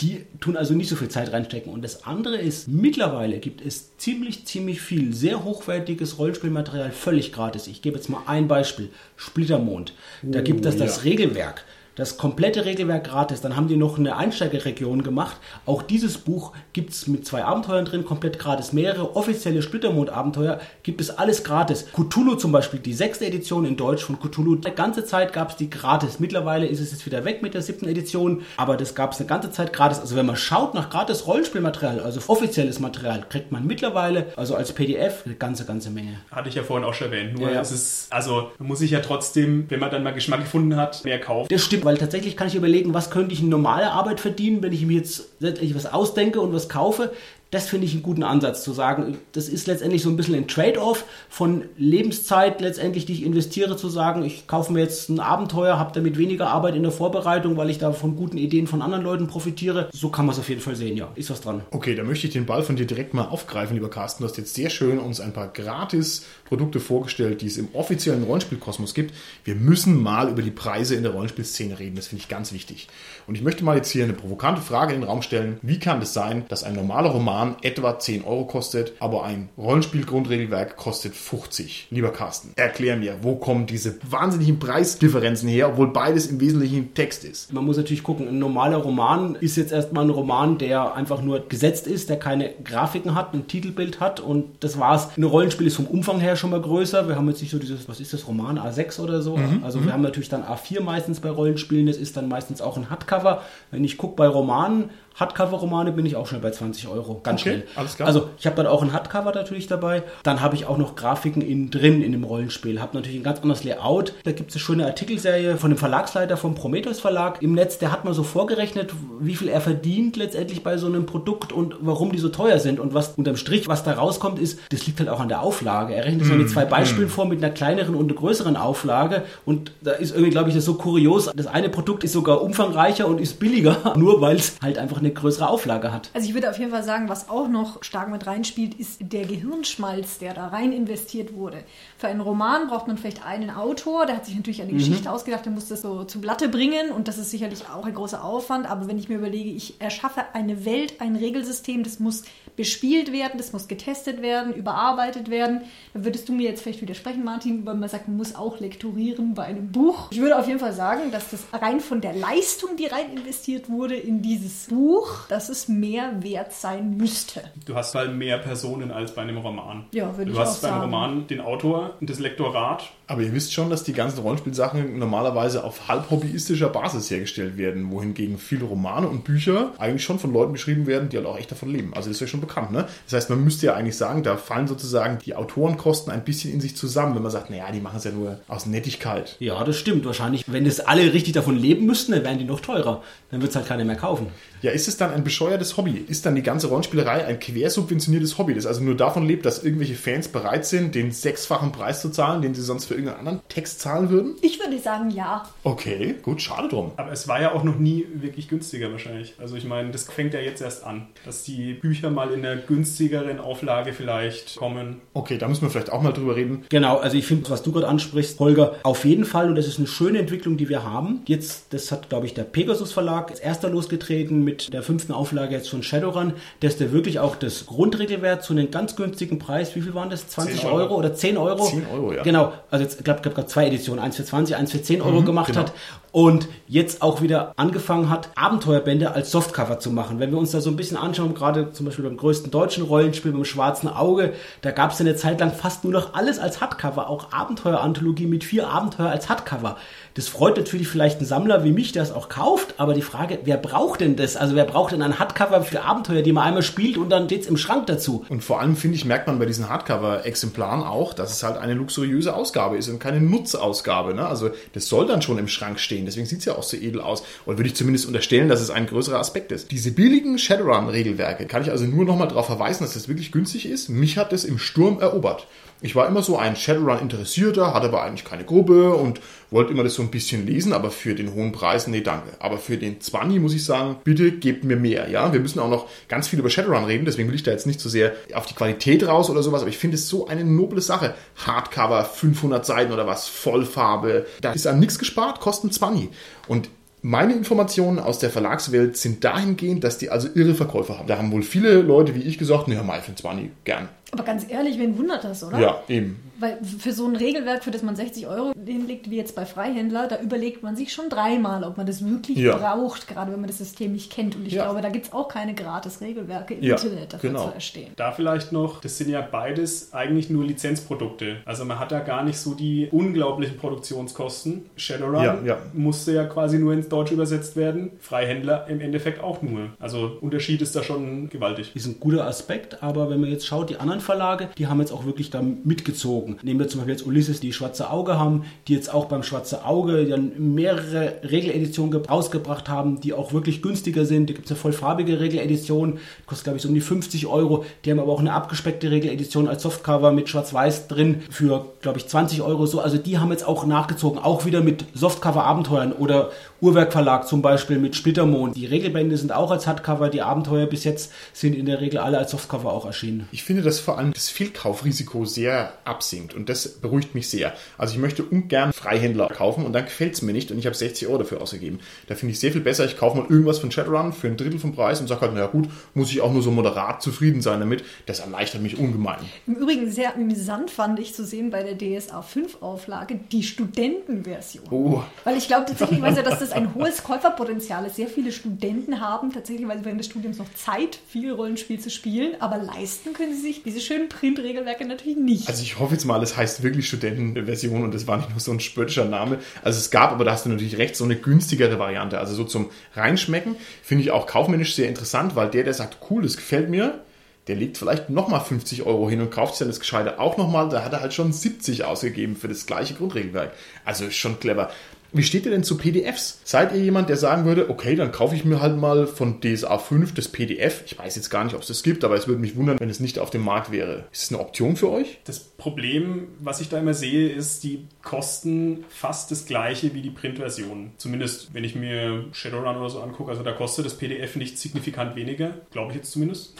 Die tun also nicht so viel Zeit reinstecken. Und das andere ist, mittlerweile gibt es ziemlich, ziemlich viel sehr hochwertiges Rollenspielmaterial völlig gratis. Ich gebe jetzt mal ein Beispiel. Splittermond. Da gibt es das ja. Regelwerk. Das komplette Regelwerk gratis. Dann haben die noch eine Einsteigerregion gemacht. Auch dieses Buch gibt es mit zwei Abenteuern drin, komplett gratis. Mehrere offizielle Splittermond-Abenteuer gibt es alles gratis. Cthulhu zum Beispiel, die sechste Edition in Deutsch von Cthulhu. Die ganze Zeit gab es die gratis. Mittlerweile ist es jetzt wieder weg mit der siebten Edition, aber das gab es eine ganze Zeit gratis. Also wenn man schaut nach gratis Rollenspielmaterial, also offizielles Material, kriegt man mittlerweile, also als PDF, eine ganze, ganze Menge. Hatte ich ja vorhin auch schon erwähnt. Nur Ja, ja. es ist, also man muss sich ja trotzdem, wenn man dann mal Geschmack gefunden hat, mehr kaufen. Das stimmt, weil tatsächlich kann ich überlegen, was könnte ich in normaler Arbeit verdienen, wenn ich mir jetzt letztendlich was ausdenke und was kaufe. Das finde ich einen guten Ansatz zu sagen. Das ist letztendlich so ein bisschen ein Trade-off von Lebenszeit letztendlich, die ich investiere, zu sagen, ich kaufe mir jetzt ein Abenteuer, habe damit weniger Arbeit in der Vorbereitung, weil ich da von guten Ideen von anderen Leuten profitiere. So kann man es auf jeden Fall sehen, ja. Ist was dran. Okay, da möchte ich den Ball von dir direkt mal aufgreifen, lieber Carsten. Du hast jetzt sehr schön uns ein paar gratis Produkte vorgestellt, die es im offiziellen Rollenspielkosmos gibt. Wir müssen mal über die Preise in der Rollenspielszene reden. Das finde ich ganz wichtig. Und ich möchte mal jetzt hier eine provokante Frage in den Raum stellen. Wie kann es sein, dass ein normaler Roman etwa 10 Euro kostet, aber ein Rollenspielgrundregelwerk kostet 50? Lieber Carsten, erklär mir, wo kommen diese wahnsinnigen Preisdifferenzen her, obwohl beides im Wesentlichen Text ist? Man muss natürlich gucken, ein normaler Roman ist jetzt erstmal ein Roman, der einfach nur gesetzt ist, der keine Grafiken hat, ein Titelbild hat und das war's. Ein Rollenspiel ist vom Umfang her schon mal größer. Wir haben jetzt nicht so dieses, was ist das, Roman A6 oder so. Also wir haben natürlich dann A4 meistens bei Rollenspielen, das ist dann meistens auch ein Hardcover. Wenn ich gucke bei Romanen, Hardcover-Romane bin ich auch schon bei 20 Euro. Ganz Okay, schnell. alles klar. Also ich habe dann auch ein Hardcover natürlich dabei. Dann habe ich auch noch Grafiken innen drin in dem Rollenspiel. Habe natürlich ein ganz anderes Layout. Da gibt es eine schöne Artikelserie von dem Verlagsleiter vom Prometheus Verlag im Netz. Der hat mal so vorgerechnet, wie viel er verdient letztendlich bei so einem Produkt und warum die so teuer sind. Und was unterm Strich, was da rauskommt, ist, das liegt halt auch an der Auflage. Er rechnet so mit zwei Beispielen vor, mit einer kleineren und einer größeren Auflage. Und da ist irgendwie, glaube ich, das so kurios. Das eine Produkt ist sogar umfangreicher und ist billiger, nur weil es halt einfach eine größere Auflage hat. Also ich würde auf jeden Fall sagen, was auch noch stark mit reinspielt, ist der Gehirnschmalz, der da rein investiert wurde. Für einen Roman braucht man vielleicht einen Autor, der hat sich natürlich eine Geschichte ausgedacht, der muss das so zu Blatte bringen und das ist sicherlich auch ein großer Aufwand. Aber wenn ich mir überlege, ich erschaffe eine Welt, ein Regelsystem, das muss bespielt werden, das muss getestet werden, überarbeitet werden, dann würdest du mir jetzt vielleicht widersprechen, Martin, weil man sagt, man muss auch lektorieren bei einem Buch. Ich würde auf jeden Fall sagen, dass das rein von der Leistung, die rein investiert wurde in dieses Buch, dass es mehr wert sein müsste. Du hast halt mehr Personen als bei einem Roman. Ja, würde du ich hast auch beim sagen. Roman den Autor, das Lektorat. Aber ihr wisst schon, dass die ganzen Rollenspielsachen normalerweise auf halb hobbyistischer Basis hergestellt werden, wohingegen viele Romane und Bücher eigentlich schon von Leuten geschrieben werden, die halt auch echt davon leben. Also das ist ja schon bekannt, ne? Das heißt, man müsste ja eigentlich sagen, da fallen sozusagen die Autorenkosten ein bisschen in sich zusammen, wenn man sagt, naja, die machen es ja nur aus Nettigkeit. Ja, das stimmt. Wahrscheinlich, wenn das alle richtig davon leben müssten, dann wären die noch teurer. Dann wird es halt keiner mehr kaufen. Ja, ist es dann ein bescheuertes Hobby? Ist dann die ganze Rollenspielerei ein quersubventioniertes Hobby, das also nur davon lebt, dass irgendwelche Fans bereit sind, den sechsfachen Preis zu zahlen, den sie sonst für irgendeinen anderen Text zahlen würden? Ich würde sagen, ja. Okay, gut, schade drum. Aber es war ja auch noch nie wirklich günstiger wahrscheinlich. Also ich meine, das fängt ja jetzt erst an, dass die Bücher mal in einer günstigeren Auflage vielleicht kommen. Okay, da müssen wir vielleicht auch mal drüber reden. Genau, also ich finde, was du gerade ansprichst, Holger, auf jeden Fall, und das ist eine schöne Entwicklung, die wir haben. Jetzt, das hat, glaube ich, der Pegasus Verlag als erster losgetreten mit der fünften Auflage jetzt von Shadowrun, dass der wirklich auch das Grundregelwert zu einem ganz günstigen Preis, wie viel waren das? 20 10 Euro. Euro. oder 10 Euro? 10 Euro, ja. Genau, also jetzt, ich glaube, ich glaube, zwei Editionen, eins für 20, eins für 10 Euro Mhm, gemacht genau. hat und jetzt auch wieder angefangen hat, Abenteuerbände als Softcover zu machen. Wenn wir uns da so ein bisschen anschauen, gerade zum Beispiel beim größten deutschen Rollenspiel, beim Schwarzen Auge, da gab es eine Zeit lang fast nur noch alles als Hardcover, auch Abenteueranthologie mit vier Abenteuer als Hardcover. Das freut natürlich vielleicht einen Sammler wie mich, der es auch kauft, aber die Frage, wer braucht denn das? Also wer braucht denn ein Hardcover für Abenteuer, die man einmal spielt und dann steht's im Schrank dazu? Und vor allem, finde ich, merkt man bei diesen Hardcover-Exemplaren auch, dass es halt eine luxuriöse Ausgabe ist und keine Nutzausgabe. Ne? Also das soll dann schon im Schrank stehen. Deswegen sieht es ja auch so edel aus. Oder würde ich zumindest unterstellen, dass es ein größerer Aspekt ist. Diese billigen Shadowrun-Regelwerke kann ich also nur nochmal darauf verweisen, dass das wirklich günstig ist. Mich hat das im Sturm erobert. Ich war immer so ein Shadowrun-Interessierter, hatte aber eigentlich keine Gruppe und wollte immer das so ein bisschen lesen, aber für den hohen Preis, nee, danke. Aber für den 20 muss ich sagen, bitte gebt mir mehr, ja. Wir müssen auch noch ganz viel über Shadowrun reden, deswegen will ich da jetzt nicht so sehr auf die Qualität raus oder sowas, aber ich finde es so eine noble Sache. Hardcover, 500 Seiten oder was, Vollfarbe, da ist an nichts gespart, kosten 20. Und meine Informationen aus der Verlagswelt sind dahingehend, dass die also irre Verkäufer haben. Da haben wohl viele Leute wie ich gesagt, naja, mal für 20 gern. Aber ganz ehrlich, wen wundert das, oder? Ja, eben. Weil für so ein Regelwerk, für das man 60 Euro hinlegt, wie jetzt bei Freihändler, da überlegt man sich schon dreimal, ob man das wirklich Ja. braucht, gerade wenn man das System nicht kennt. Und ich Ja. glaube, da gibt es auch keine gratis Regelwerke im Ja, Internet dafür genau. zu erstehen. Da vielleicht noch, das sind ja beides eigentlich nur Lizenzprodukte. Also man hat da gar nicht so die unglaublichen Produktionskosten. Shadowrun Ja, ja. musste ja quasi nur ins Deutsche übersetzt werden. Freihändler im Endeffekt auch nur. Also Unterschied ist da schon gewaltig. ist ein guter Aspekt, aber wenn man jetzt schaut, die anderen Verlage, die haben jetzt auch wirklich da mitgezogen. Nehmen wir zum Beispiel jetzt Ulysses, die Schwarze Auge haben, die jetzt auch beim Schwarze Auge dann mehrere Regeleditionen ge- rausgebracht haben, die auch wirklich günstiger sind. Da gibt es eine vollfarbige Regeledition, kostet glaube ich so um die 50 Euro. Die haben aber auch eine abgespeckte Regeledition als Softcover mit Schwarz-Weiß drin für glaube ich 20 Euro so. Also die haben jetzt auch nachgezogen, auch wieder mit Softcover-Abenteuern oder Uhrwerk Verlag zum Beispiel mit Splittermond. Die Regelbände sind auch als Hardcover, die Abenteuer bis jetzt sind in der Regel alle als Softcover auch erschienen. Ich finde, dass vor allem das Fehlkaufrisiko sehr absinkt und das beruhigt mich sehr. Also ich möchte ungern Freihändler kaufen und dann gefällt es mir nicht und ich habe 60 Euro dafür ausgegeben. Da finde ich sehr viel besser, ich kaufe mal irgendwas von Shadowrun für ein Drittel vom Preis und sage halt, naja gut, muss ich auch nur so moderat zufrieden sein damit. Das erleichtert mich ungemein. Im Übrigen sehr amüsant fand ich zu sehen bei der DSA 5 Auflage die Studentenversion. Oh. Weil ich glaube tatsächlich, ja, dass das ein hohes Käuferpotenzial ist. Sehr viele Studenten haben tatsächlich, weil sie während des Studiums noch Zeit, viel Rollenspiel zu spielen, aber leisten können sie sich diese schönen Printregelwerke natürlich nicht. Also ich hoffe jetzt mal, es heißt wirklich Studentenversion und das war nicht nur so ein spöttischer Name. Also es gab, aber da hast du natürlich recht, so eine günstigere Variante. Also so zum Reinschmecken finde ich auch kaufmännisch sehr interessant, weil der, der sagt, cool, das gefällt mir, der legt vielleicht nochmal 50 Euro hin und kauft sich dann das Gescheite auch nochmal. Da hat er halt schon 70 ausgegeben für das gleiche Grundregelwerk. Also ist schon clever. Wie steht ihr denn zu PDFs? Seid ihr jemand, der sagen würde, okay, dann kaufe ich mir halt mal von DSA 5 das PDF. Ich weiß jetzt gar nicht, ob es das gibt, aber es würde mich wundern, wenn es nicht auf dem Markt wäre. Ist es eine Option für euch? Das Problem, was ich da immer sehe, ist, die kosten fast das gleiche wie die Printversion. Zumindest, wenn ich mir Shadowrun oder so angucke, also da kostet das PDF nicht signifikant weniger, glaube ich jetzt zumindest.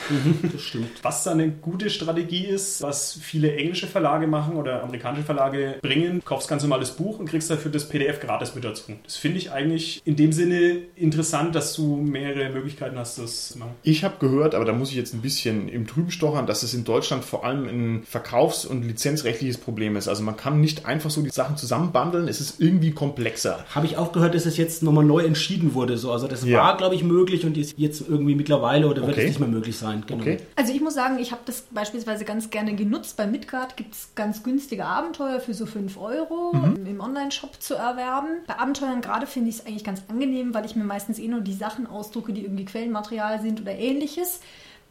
Das stimmt. Was da eine gute Strategie ist, was viele englische Verlage machen oder amerikanische Verlage bringen, kaufst ganz normal das Buch und kriegst dafür das PDF gratis mit dazu. Das finde ich eigentlich in dem Sinne interessant, dass du mehrere Möglichkeiten hast, das zu machen. Ich habe gehört, aber da muss ich jetzt ein bisschen im Trüben stochern, dass es in Deutschland vor allem ein verkaufs- und lizenzrechtliches Problem ist. Also man kann nicht einfach so die Sachen zusammenbandeln, es ist irgendwie komplexer. Habe ich auch gehört, dass es jetzt nochmal neu entschieden wurde. So, also das Ja. war, glaube ich, möglich und ist jetzt irgendwie mittlerweile oder wird Okay. es nicht mehr möglich sein. Genau. Okay? Also ich muss sagen, ich habe das beispielsweise ganz gerne genutzt. Bei Midgard gibt es ganz günstige Abenteuer für so 5 Euro im- im Online-Shop zu erwerben. Bei Abenteuern gerade finde ich es eigentlich ganz angenehm, weil ich mir meistens eh nur die Sachen ausdrucke, die irgendwie Quellenmaterial sind oder ähnliches.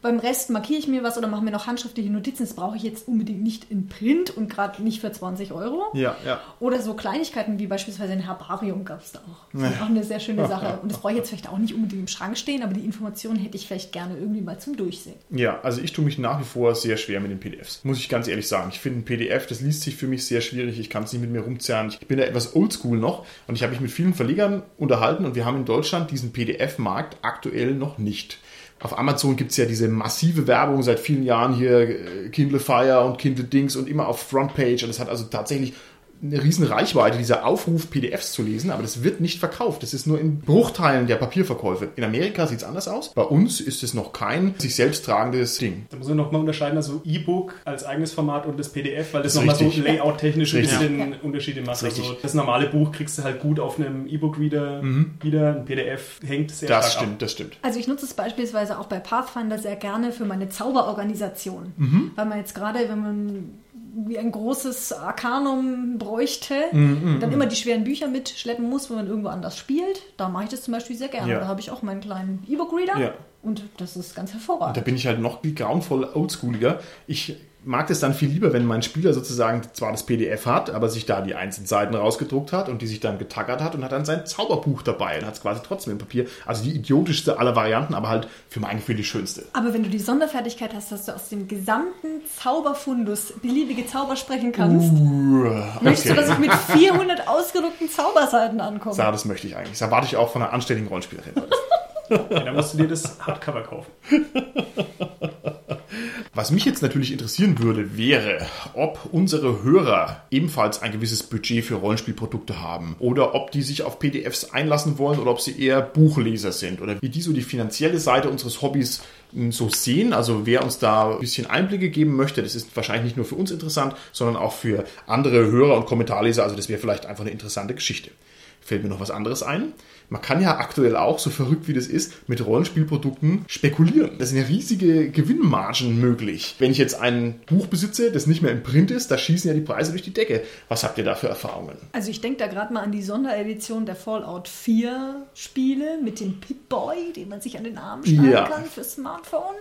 Beim Rest markiere ich mir was oder mache mir noch handschriftliche Notizen. Das brauche ich jetzt unbedingt nicht in Print und gerade nicht für 20 Euro. Ja, ja. Oder so Kleinigkeiten wie beispielsweise ein Herbarium gab es da auch. Das ist auch eine sehr schöne Sache. Und das brauche ich jetzt vielleicht auch nicht unbedingt im Schrank stehen, aber die Informationen hätte ich vielleicht gerne irgendwie mal zum Durchsehen. Ja, also ich tue mich nach wie vor sehr schwer mit den PDFs. Muss ich ganz ehrlich sagen. Ich finde ein PDF, das liest sich für mich sehr schwierig. Ich kann es nicht mit mir rumzerren. Ich bin da etwas oldschool noch und ich habe mich mit vielen Verlegern unterhalten und wir haben in Deutschland diesen PDF-Markt aktuell noch nicht. Auf Amazon gibt es ja diese massive Werbung seit vielen Jahren hier, äh, Kindle Fire und Kindle Dings und immer auf Frontpage. Und es hat also tatsächlich eine riesen Reichweite, dieser Aufruf, PDFs zu lesen, aber das wird nicht verkauft. Das ist nur in Bruchteilen der Papierverkäufe. In Amerika sieht es anders aus. Bei uns ist es noch kein sich selbst tragendes Ding. Da muss man nochmal unterscheiden, also E-Book als eigenes Format und das PDF, weil das Das nochmal so layout-technisch ein Richtig. bisschen Unterschiede macht. Das Also das normale Buch kriegst du halt gut auf einem E-Book-Reader wieder, ein PDF hängt sehr Das stark stimmt, ab. das stimmt. Also ich nutze es beispielsweise auch bei Pathfinder sehr gerne für meine Zauberorganisation. Weil man jetzt gerade, wenn man wie ein großes Arkanum bräuchte, dann immer die schweren Bücher mitschleppen muss, wenn man irgendwo anders spielt. Da mache ich das zum Beispiel sehr gerne. Ja. Da habe ich auch meinen kleinen E-Book-Reader Ja. Und das ist ganz Da hervorragend. bin ich halt noch grauenvoll oldschooliger. Ich mag es dann viel lieber, wenn mein Spieler sozusagen zwar das PDF hat, aber sich da die einzelnen Seiten rausgedruckt hat und die sich dann getackert hat und hat dann sein Zauberbuch dabei und hat es quasi trotzdem im Papier. Also die idiotischste aller Varianten, aber halt für mein Gefühl die schönste. Aber wenn du die Sonderfertigkeit hast, dass du aus dem gesamten Zauberfundus beliebige Zauber sprechen kannst, möchtest du, dass ich mit 400 ausgedruckten Zauberseiten ankomme? Ja, das möchte ich eigentlich. Das erwarte ich auch von einer anständigen Rollenspielerin. Ja, dann musst du dir das Hardcover kaufen. Was mich jetzt natürlich interessieren würde, wäre, ob unsere Hörer ebenfalls ein gewisses Budget für Rollenspielprodukte haben oder ob die sich auf PDFs einlassen wollen oder ob sie eher Buchleser sind oder wie die so die finanzielle Seite unseres Hobbys mh, so sehen. Also wer uns da ein bisschen Einblicke geben möchte, das ist wahrscheinlich nicht nur für uns interessant, sondern auch für andere Hörer und Kommentarleser. Also das wäre vielleicht einfach eine interessante Geschichte. Fällt mir noch was anderes ein? Man kann ja aktuell auch, so verrückt wie das ist, mit Rollenspielprodukten spekulieren. Da sind ja riesige Gewinnmargen möglich. Wenn ich jetzt ein Buch besitze, das nicht mehr im Print ist, da schießen ja die Preise durch die Decke. Was habt ihr da für Erfahrungen? Also ich denke da gerade mal an die Sonderedition der Fallout 4 Spiele mit dem Pip-Boy, den man sich an den Arm schnallen Ja. kann fürs Smartphone.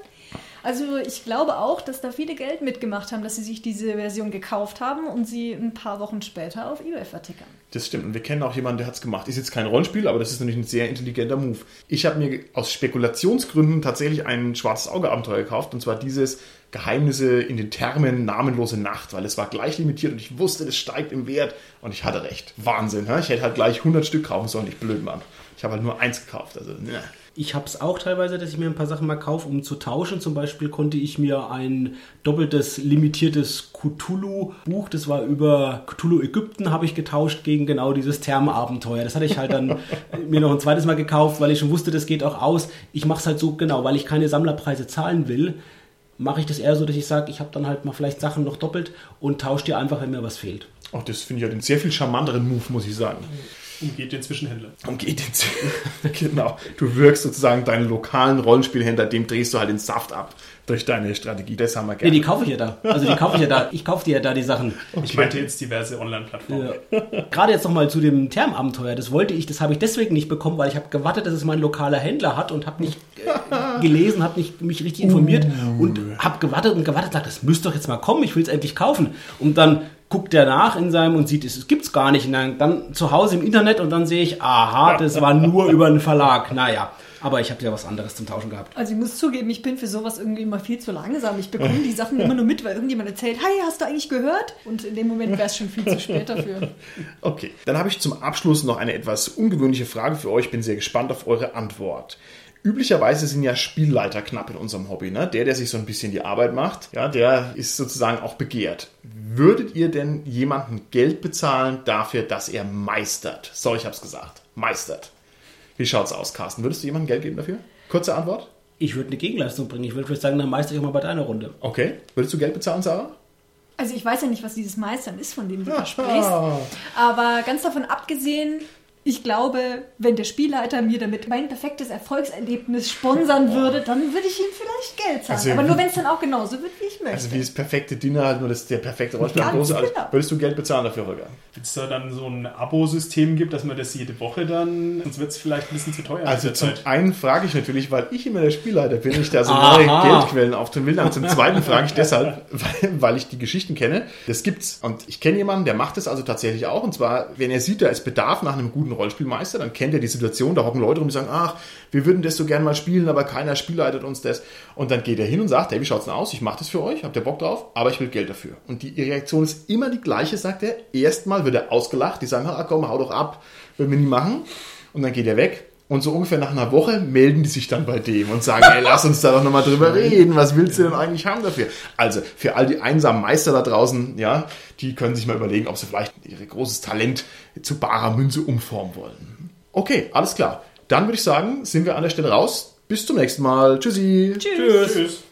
Also ich glaube auch, dass da viele Geld mitgemacht haben, dass sie sich diese Version gekauft haben und sie ein paar Wochen später auf eBay vertickern. Das stimmt. Und wir kennen auch jemanden, der hat es gemacht. Ist jetzt kein Rollenspiel, aber das ist natürlich ein sehr intelligenter Move. Ich habe mir aus Spekulationsgründen tatsächlich ein schwarzes Auge-Abenteuer gekauft. Und zwar dieses Geheimnisse in den Thermen namenlose Nacht, weil es war gleich limitiert und ich wusste, das steigt im Wert. Und ich hatte recht. Wahnsinn. hä? Ich hätte halt gleich 100 Stück kaufen sollen. Ich blöd, Mann. Ich habe halt nur eins gekauft. Also, ne. Ich habe es auch teilweise, dass ich mir ein paar Sachen mal kaufe, um zu tauschen. Zum Beispiel konnte ich mir ein doppeltes limitiertes Cthulhu-Buch, das war über Cthulhu Ägypten, habe ich getauscht gegen genau dieses Thermenabenteuer. Das hatte ich halt dann mir noch ein zweites Mal gekauft, weil ich schon wusste, das geht auch aus. Ich mache es halt so genau, weil ich keine Sammlerpreise zahlen will, mache ich das eher so, dass ich sage, ich habe dann halt mal vielleicht Sachen noch doppelt und tausche die einfach, wenn mir was fehlt. Auch das finde ich halt einen sehr viel charmanteren Move, muss ich sagen. Umgeht den Zwischenhändler. Und geht jetzt. genau. Du wirkst sozusagen deinen lokalen Rollenspielhändler, dem drehst du halt den Saft ab durch deine Strategie. Das haben wir Nee, gerne. die kaufe ich ja da. Also die kaufe ich ja da. Ich kaufe dir ja da die Sachen. Ich meinte jetzt diverse Online-Plattformen. Ja. Gerade jetzt nochmal zu dem Thermabenteuer. Das wollte ich, das habe ich deswegen nicht bekommen, weil ich habe gewartet, dass es mein lokaler Händler hat und habe nicht äh, gelesen, habe mich, mich richtig informiert und habe gewartet und gewartet, sagt, das müsste doch jetzt mal kommen, ich will es endlich kaufen. Und dann guckt er nach in seinem und sieht, es gibt's gar nicht. Und dann, dann zu Hause im Internet und dann sehe ich, aha, das war nur über einen Verlag. Naja. Aber ich habe ja was anderes zum Tauschen gehabt. Also ich muss zugeben, ich bin für sowas irgendwie immer viel zu langsam. Ich bekomme die Sachen immer nur mit, weil irgendjemand erzählt, hey, hast du eigentlich gehört? Und in dem Moment wäre es schon viel zu spät dafür. Okay, dann habe ich zum Abschluss noch eine etwas ungewöhnliche Frage für euch. Bin sehr gespannt auf eure Antwort. Üblicherweise sind ja Spielleiter knapp in unserem Hobby. Ne? Der, der sich so ein bisschen die Arbeit macht, ja, der ist sozusagen auch begehrt. Würdet ihr denn jemandem Geld bezahlen dafür, dass er meistert? So, ich habe es gesagt. Meistert. Wie schaut's aus, Carsten? Würdest du jemandem Geld geben dafür? Kurze Antwort. Ich würde eine Gegenleistung bringen. Ich würde vielleicht sagen, dann meister ich auch mal bei deiner Runde. Okay. Würdest du Geld bezahlen, Sarah? Also ich weiß ja nicht, was dieses Meistern ist, von dem du da sprichst. Aber ganz davon abgesehen, ich glaube, wenn der Spielleiter mir damit mein perfektes Erfolgserlebnis sponsern würde, dann würde ich ihm vielleicht Geld zahlen. Also Aber nur wenn es dann auch genauso wird, wie ich möchte. Also wie das perfekte Dinner, halt nur das der perfekte Rollenspiel. Ganz Großartig. genau. Würdest du Geld bezahlen dafür, Holger? Wenn es da dann so ein Abo-System gibt, dass man das jede Woche dann, sonst wird es vielleicht ein bisschen zu teuer. Also zum Zeit. einen frage ich natürlich, weil ich immer der Spielleiter bin, ich da so Aha. neue Geldquellen auftun will. Dann zum zweiten frage ich deshalb, weil, weil ich die Geschichten kenne. Das gibt's. Und ich kenne jemanden, der macht das also tatsächlich auch. Und zwar, wenn er sieht, da ist Bedarf nach einem guten Rollenspielmeister, dann kennt er die Situation, da hocken Leute rum, die sagen, ach, wir würden das so gerne mal spielen, aber keiner spielleitet uns das. Und dann geht er hin und sagt, hey, wie schaut's denn aus? Ich mache das für euch, habt ihr Bock drauf? Aber ich will Geld dafür. Und die Reaktion ist immer die gleiche, sagt er. Erstmal wird er ausgelacht, die sagen, ah, komm, hau doch ab, würden wir nie machen. Und dann geht er weg. Und so ungefähr nach einer Woche melden die sich dann bei dem und sagen, ey, lass uns da doch nochmal drüber reden. Was willst du denn eigentlich haben dafür? Also, für all die einsamen Meister da draußen, ja, die können sich mal überlegen, ob sie vielleicht ihr großes Talent zu barer Münze umformen wollen. Okay, alles klar. Dann würde ich sagen, sind wir an der Stelle raus. Bis zum nächsten Mal. Tschüssi. Tschüss. Tschüss.